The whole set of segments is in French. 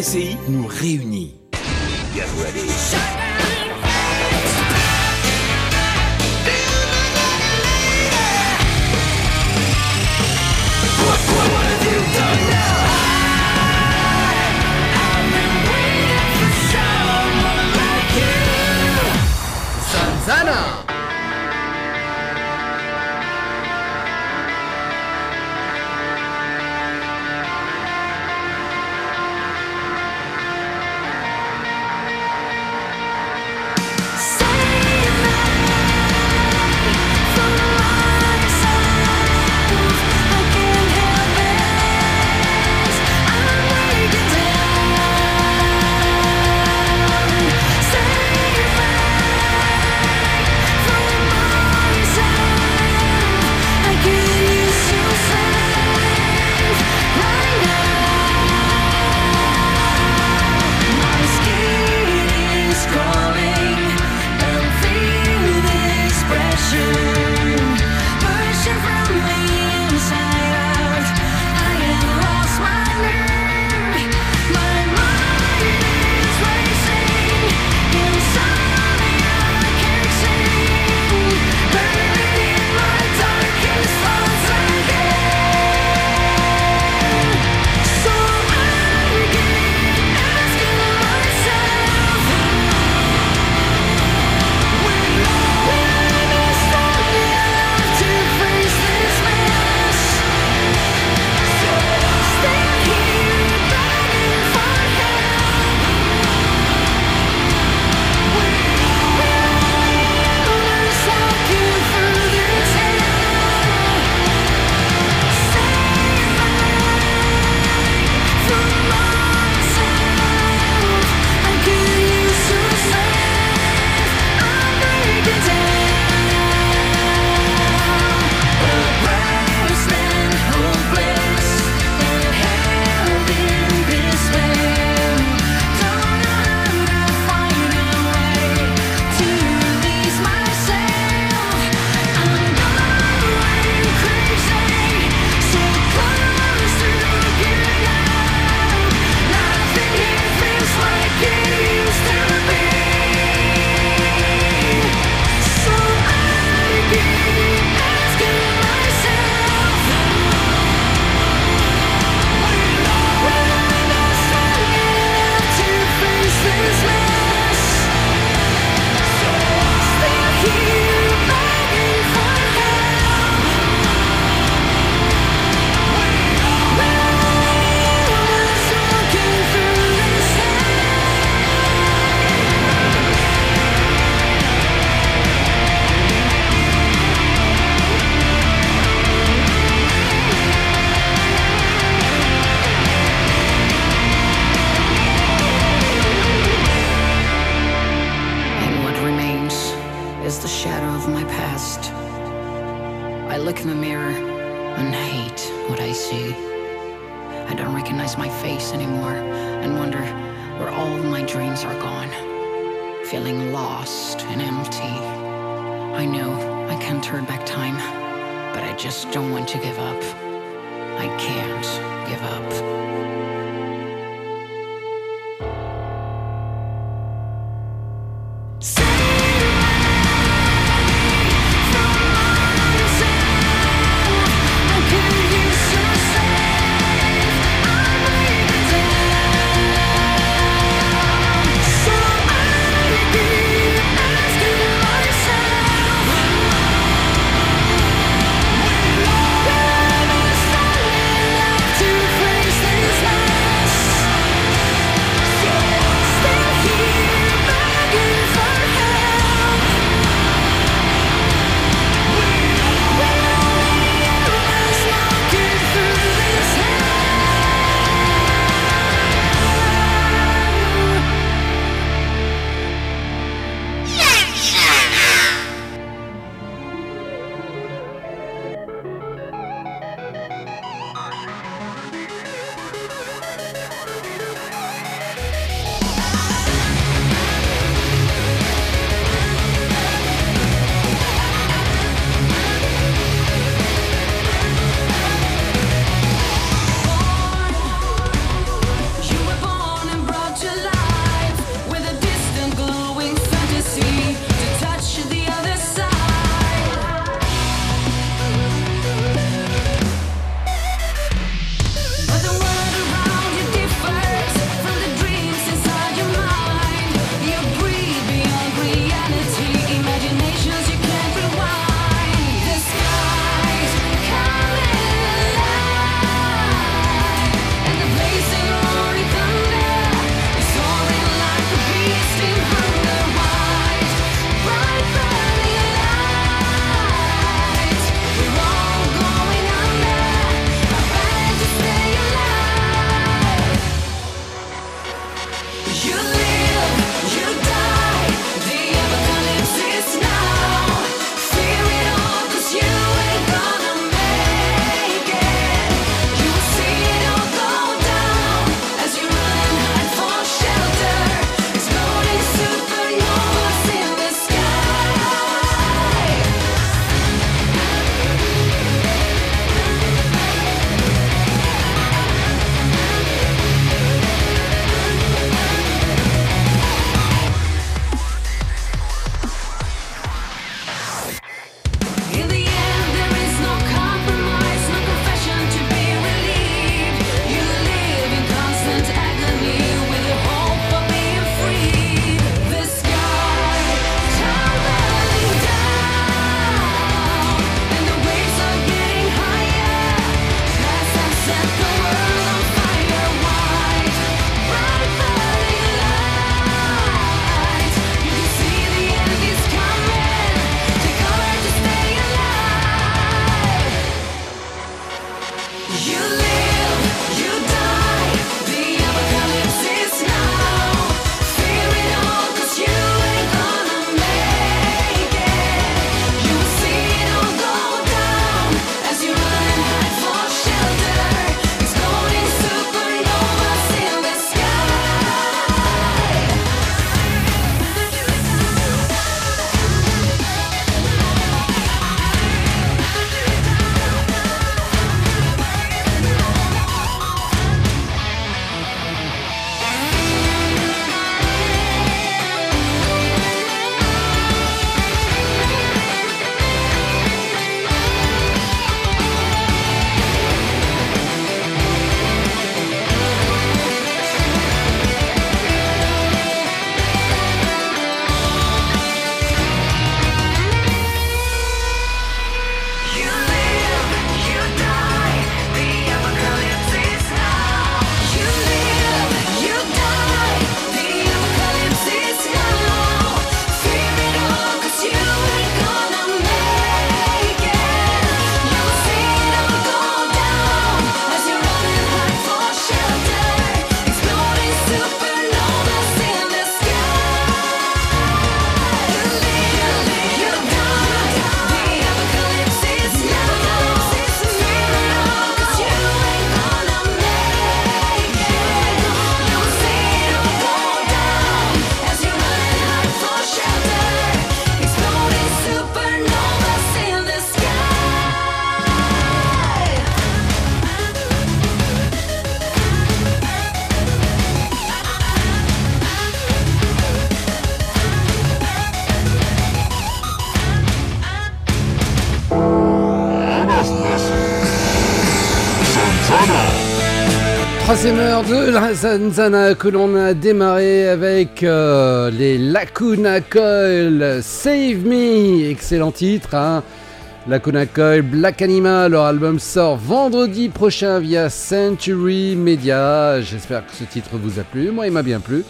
TCI nous réunit. see. I don't recognize my face anymore and wonder where all my dreams are gone. Feeling lost and empty. I know I can turn back time, but I just don't want to give up. I can't give up. De la Zanzana que l'on a démarré avec euh, les Lacuna Coil Save Me, excellent titre. Hein. Lacuna Coil Black Animal, leur album sort vendredi prochain via Century Media. J'espère que ce titre vous a plu, moi il m'a bien plu.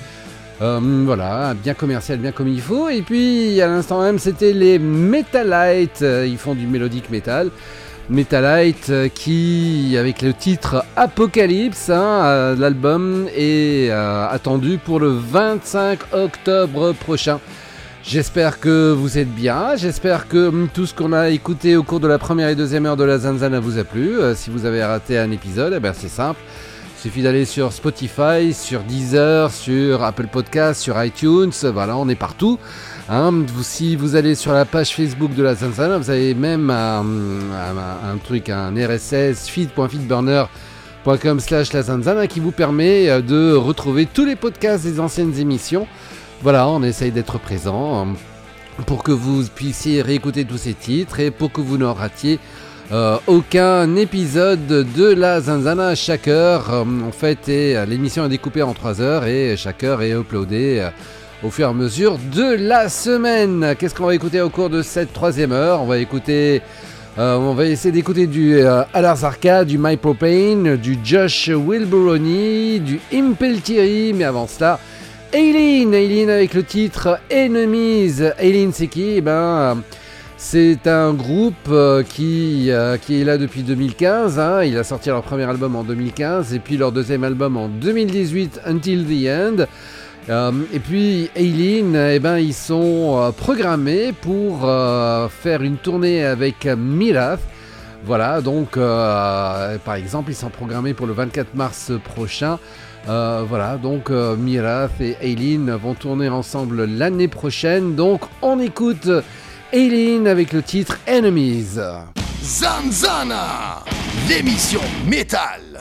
Euh, voilà, bien commercial, bien comme il faut. Et puis à l'instant même, c'était les Metalites, ils font du mélodique metal. Metalite euh, qui, avec le titre Apocalypse, hein, euh, l'album est euh, attendu pour le 25 octobre prochain. J'espère que vous êtes bien, j'espère que hum, tout ce qu'on a écouté au cours de la première et deuxième heure de la Zanzana vous a plu. si vous avez raté un épisode, eh ben c'est simple. Il suffit d'aller sur Spotify, sur Deezer, sur Apple Podcast, sur iTunes, voilà, on est partout. Hein, si vous allez sur la page Facebook de la Zanzana, vous avez même un, truc, un RSS feed.feedburner.com slash la Zanzana qui vous permet euh, de retrouver tous les podcasts des anciennes émissions. Voilà, on essaye d'être présent euh, pour que vous puissiez réécouter tous ces titres et pour que vous ne ratiez euh, aucun épisode de la Zanzana chaque heure. en fait, l'émission est découpée en 3 heures et chaque heure est uploadée au fur et à mesure de la semaine. Qu'est-ce qu'on va écouter au cours de cette troisième heure? On va écouter. Euh, on va essayer d'écouter du euh, Zarka, du My Propane, du Josh Wilburoni, du Impel mais avant cela, Aileen, Aileen avec le titre Enemies. Aileen, c'est qui? Eh ben, c'est un groupe euh, qui, euh, qui est là depuis 2015. Hein. Il a sorti leur premier album en 2015 et puis leur deuxième album en 2018, Until the End. Euh, et puis Eileen, eh ben, ils sont euh, programmés pour euh, faire une tournée avec Mirath. Voilà, donc par exemple, ils sont programmés pour le 24 mars prochain. voilà, donc Mirath et Eileen vont tourner ensemble l'année prochaine. Donc on écoute Eileen avec le titre Enemies. Zanzana, l'émission métal.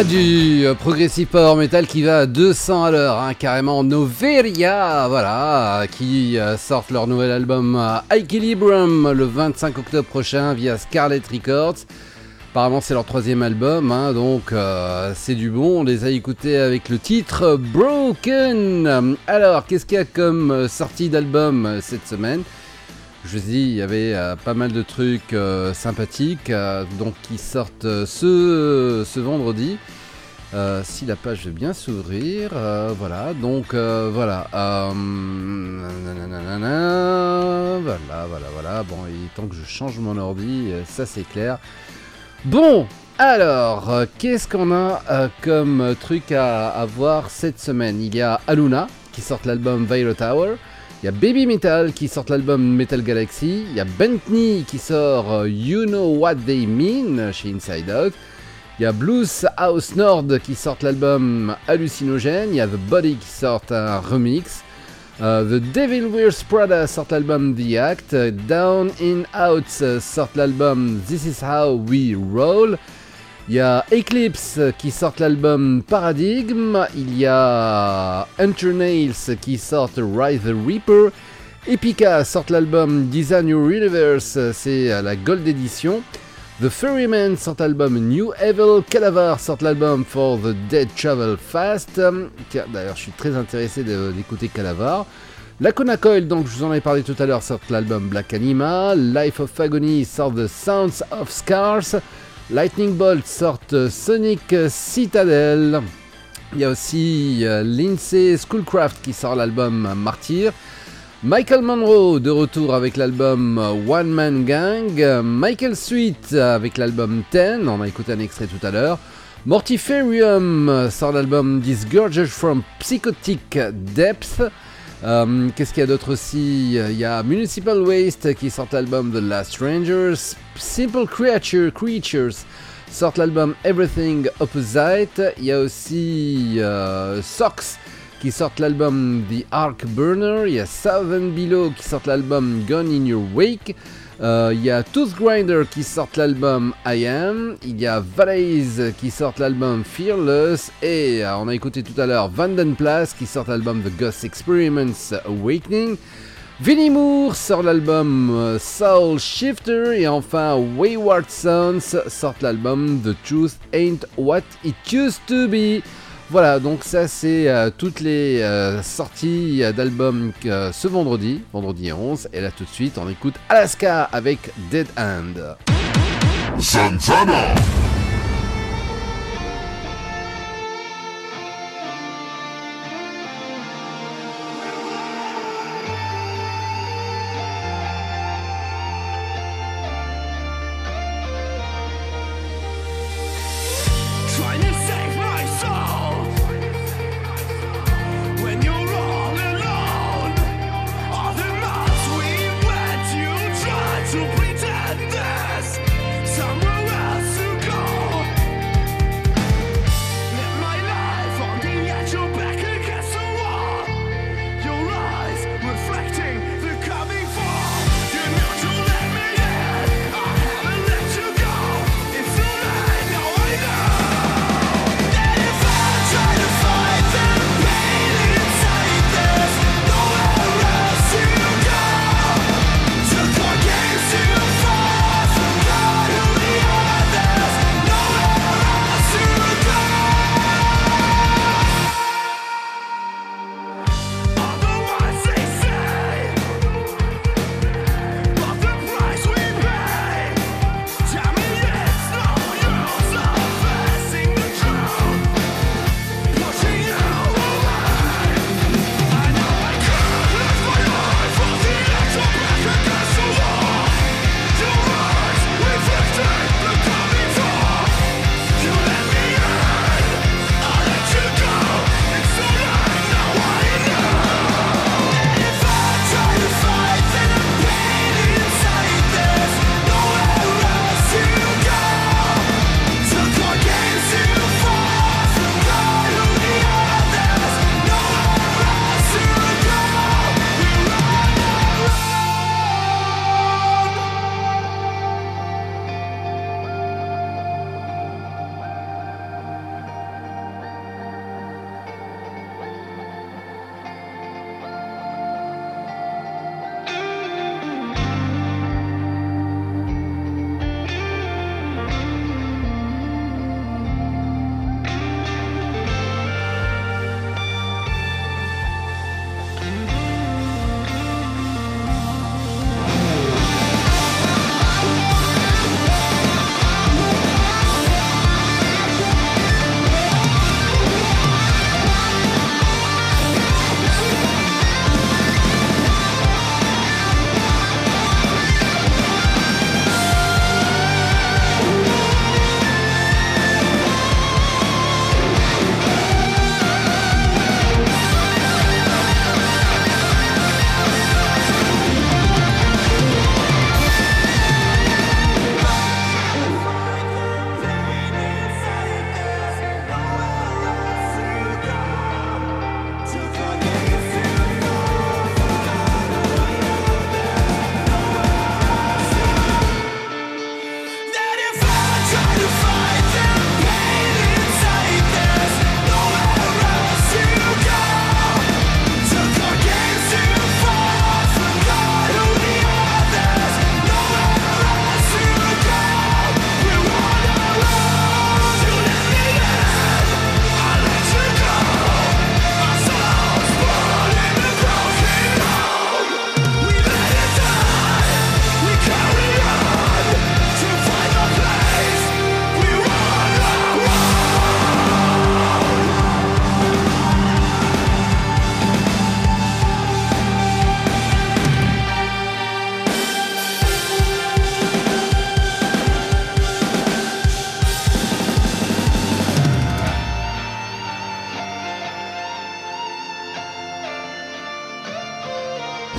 Ah, du euh, progressive power metal qui va à 200 à l'heure, hein, carrément Noveria, voilà, qui euh, sortent leur nouvel album à Equilibrium le 25 octobre prochain via Scarlet Records. Apparemment c'est leur troisième album, hein, donc euh, c'est du bon, on les a écoutés avec le titre Broken. Alors, qu'est-ce qu'il y a comme sortie d'album cette semaine? Je vous dis, il y avait pas mal de trucs sympathiques donc qui sortent ce, ce vendredi. si la page veut bien s'ouvrir, voilà, donc voilà, voilà, voilà, voilà, bon, il est temps que je change mon ordi, ça c'est clair. Bon, alors, qu'est-ce qu'on a comme truc à, à, voir cette semaine? Il y a Aluna qui sort l'album Violet Tower. Il y a Baby Metal qui sort l'album Metal Galaxy. Il y a Bentley qui sort euh, You Know What They Mean chez Inside Out. Il y a Blues House Nord qui sort l'album Hallucinogène. Il y a The Body qui sort un remix. Euh, The Devil Wears Prada sort l'album The Act. Down in Out sort l'album This Is How We Roll. Il y a Eclipse qui sort l'album Paradigm, il y a Nails qui sort Rise the Reaper, Epica sort l'album Design Your Universe, c'est la Gold Edition, The Ferryman sort l'album New Evil, Calavar sort l'album For the Dead Travel Fast, d'ailleurs je suis très intéressé d'écouter Calavar. La Coil, donc je vous en ai parlé tout à l'heure, sort l'album Black Anima, Life of Agony sort The Sounds of Scars, Lightning Bolt sort Sonic Citadel. Il y a aussi euh, Lindsay Schoolcraft qui sort l'album Martyr. Michael Monroe de retour avec l'album One Man Gang. Michael Sweet avec l'album Ten, on a écouté un extrait tout à l'heure. Mortiferium sort l'album Disgorged from Psychotic Depth. Euh, qu'est-ce qu'il y a d'autre aussi? Il y a Municipal Waste qui sort l'album The Last Strangers. Simple Creature, Creatures sort l'album Everything Opposite. Il y a aussi euh, Socks qui sort l'album The Arc Burner. Il y a Southern Below qui sort l'album Gone in Your Wake. Euh, il y a Tooth Grinder qui sort l'album I Am. Il y a Valleys qui sort l'album Fearless. Et euh, on a écouté tout à l'heure Vandenplas qui sort l'album The Ghost Experiments Awakening. Vinnie Moore sort l'album euh, Soul Shifter. Et enfin Wayward Sons sort l'album The Truth Ain't What It Used to Be. Voilà, donc ça c'est euh, toutes les euh, sorties d'albums ce vendredi, vendredi 11. Et là tout de suite, on écoute Alaska avec Dead. Santana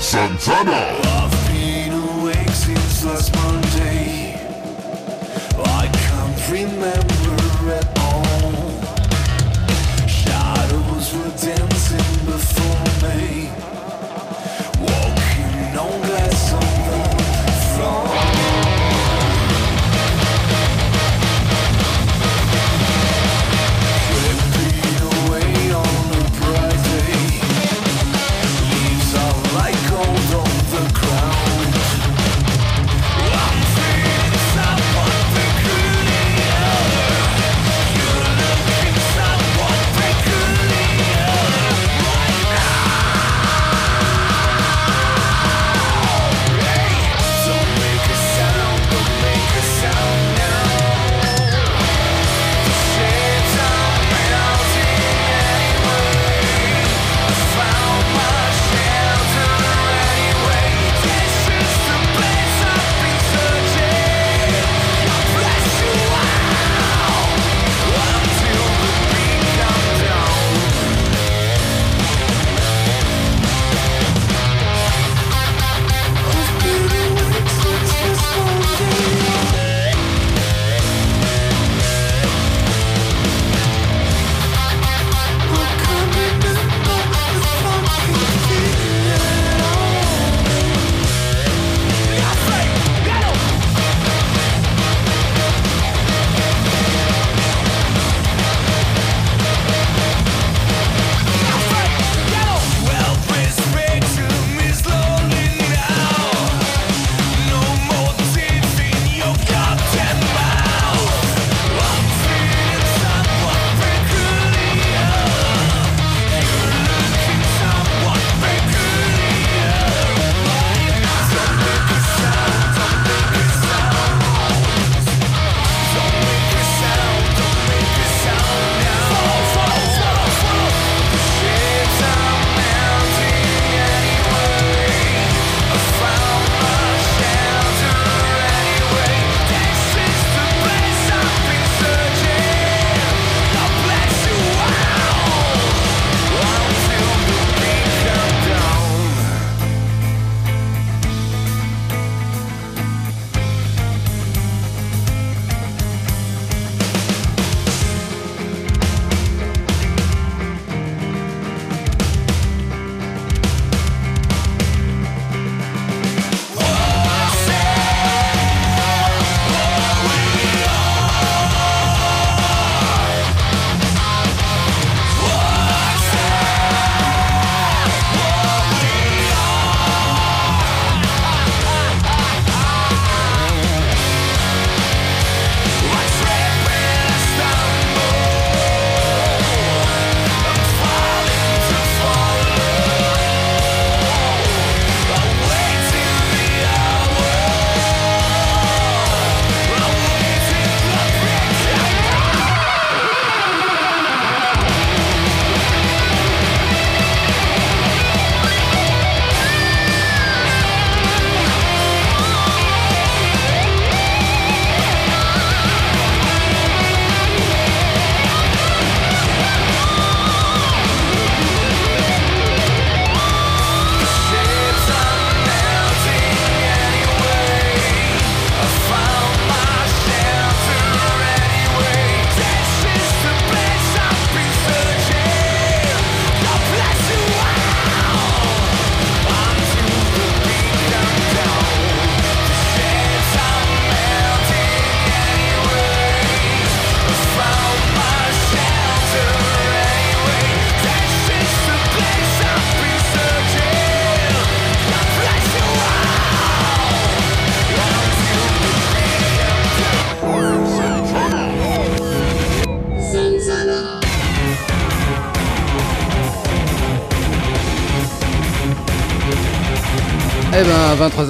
Santana. I've been awake since last Monday. I can't remember.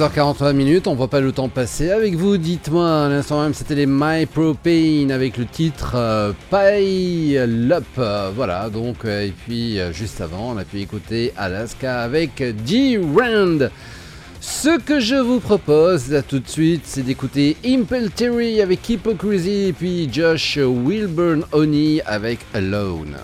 23h43 minutes, on voit pas le temps passer avec vous. Dites-moi, à l'instant même, c'était les My Propane avec le titre euh, Pile Up. voilà, donc, euh, et puis euh, juste avant, on a pu écouter Alaska avec G-Rand. Ce que je vous propose là tout de suite, c'est d'écouter Impel Terry avec Hypocrisy puis Josh Wilburn Oni avec Alone.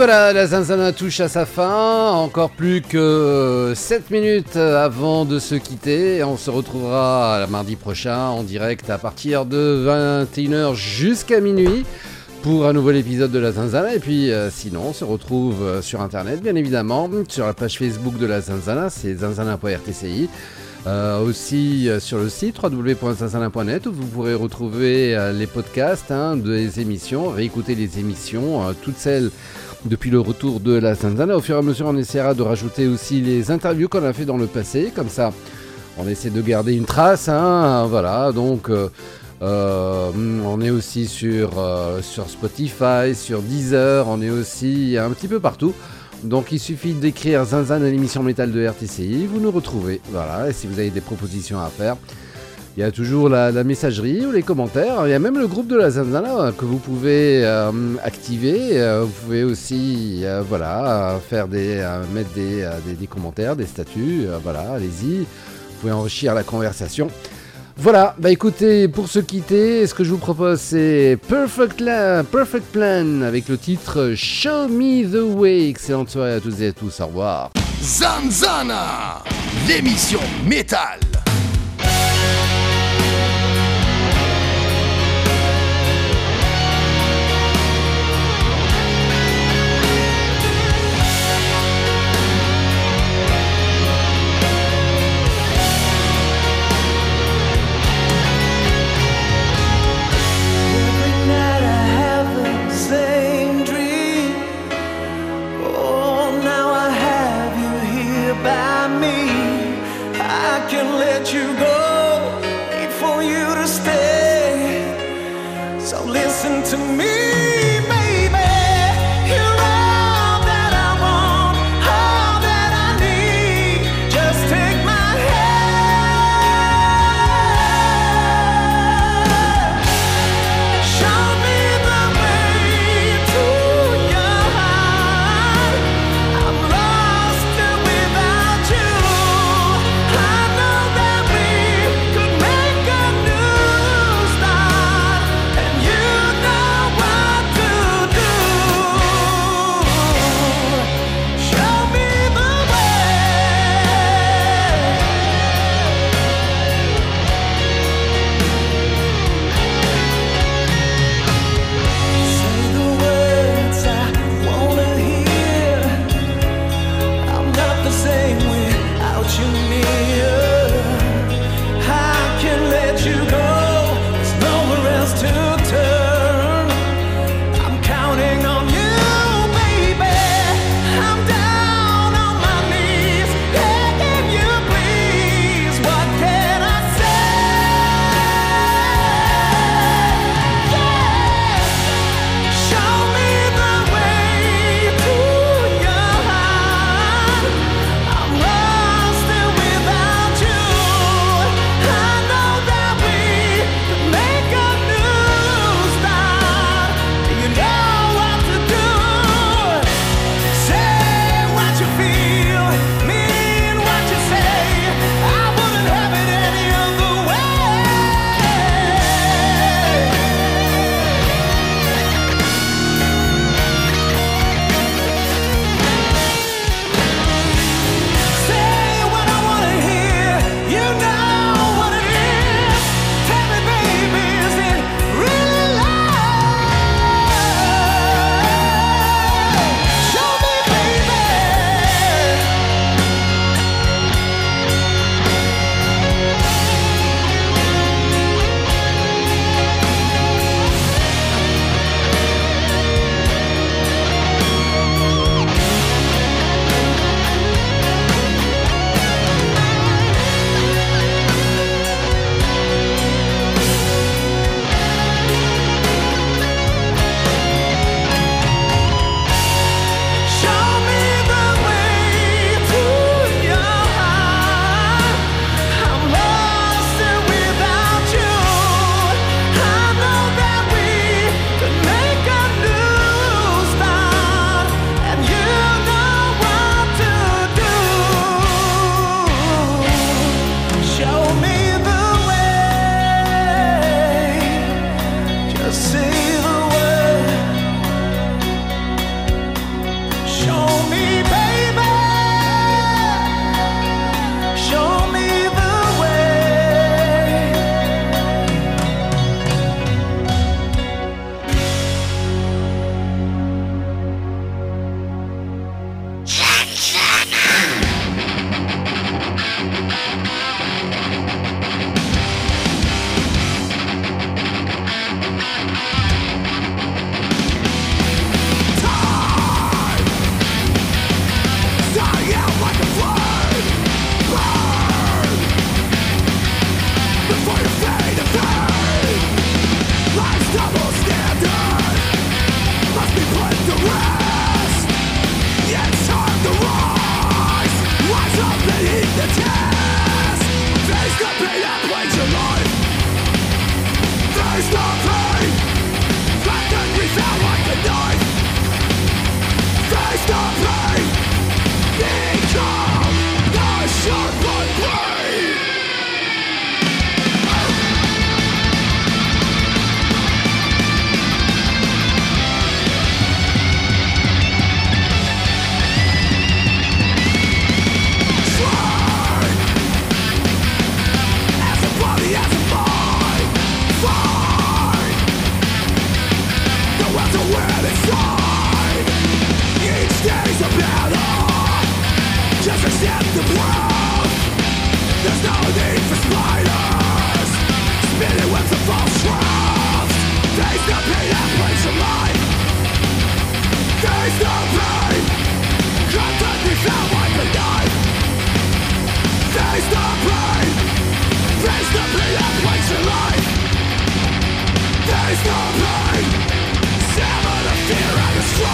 Voilà, la Zanzana touche à sa fin. Encore plus que 7 minutes avant de se quitter. On se retrouvera mardi prochain en direct à partir de 21h jusqu'à minuit pour un nouvel épisode de la Zanzana. Et puis euh, sinon, on se retrouve euh, sur internet, bien évidemment, sur la page Facebook de la Zanzana, c'est zanzana.rtci. Euh, aussi sur le site www.zanzana.net où vous pourrez retrouver les podcasts hein, des émissions, réécouter les émissions, toutes celles depuis le retour de la Zanzana. Au fur et à mesure, on essaiera de rajouter aussi les interviews qu'on a fait dans le passé. Comme ça, on essaie de garder une trace. Hein, voilà, donc euh, euh, on est aussi sur, euh, sur Spotify, sur Deezer, on est aussi un petit peu partout. Donc il suffit d'écrire Zinzan à l'émission métal de RTCI, vous nous retrouvez. Voilà, et si vous avez des propositions à faire, il y a toujours la, messagerie ou les commentaires. Il y a même le groupe de la Zanzana que vous pouvez euh, activer. Euh, vous pouvez aussi euh, voilà, faire des, mettre des, commentaires, des statuts. voilà, allez-y. Vous pouvez enrichir la conversation. Voilà, bah écoutez, pour se quitter, ce que je vous propose c'est Perfect, Perfect Plan avec le titre Show Me the Way. Excellente soirée à tous et à tous, au revoir. Zanzana, l'émission métal.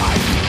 life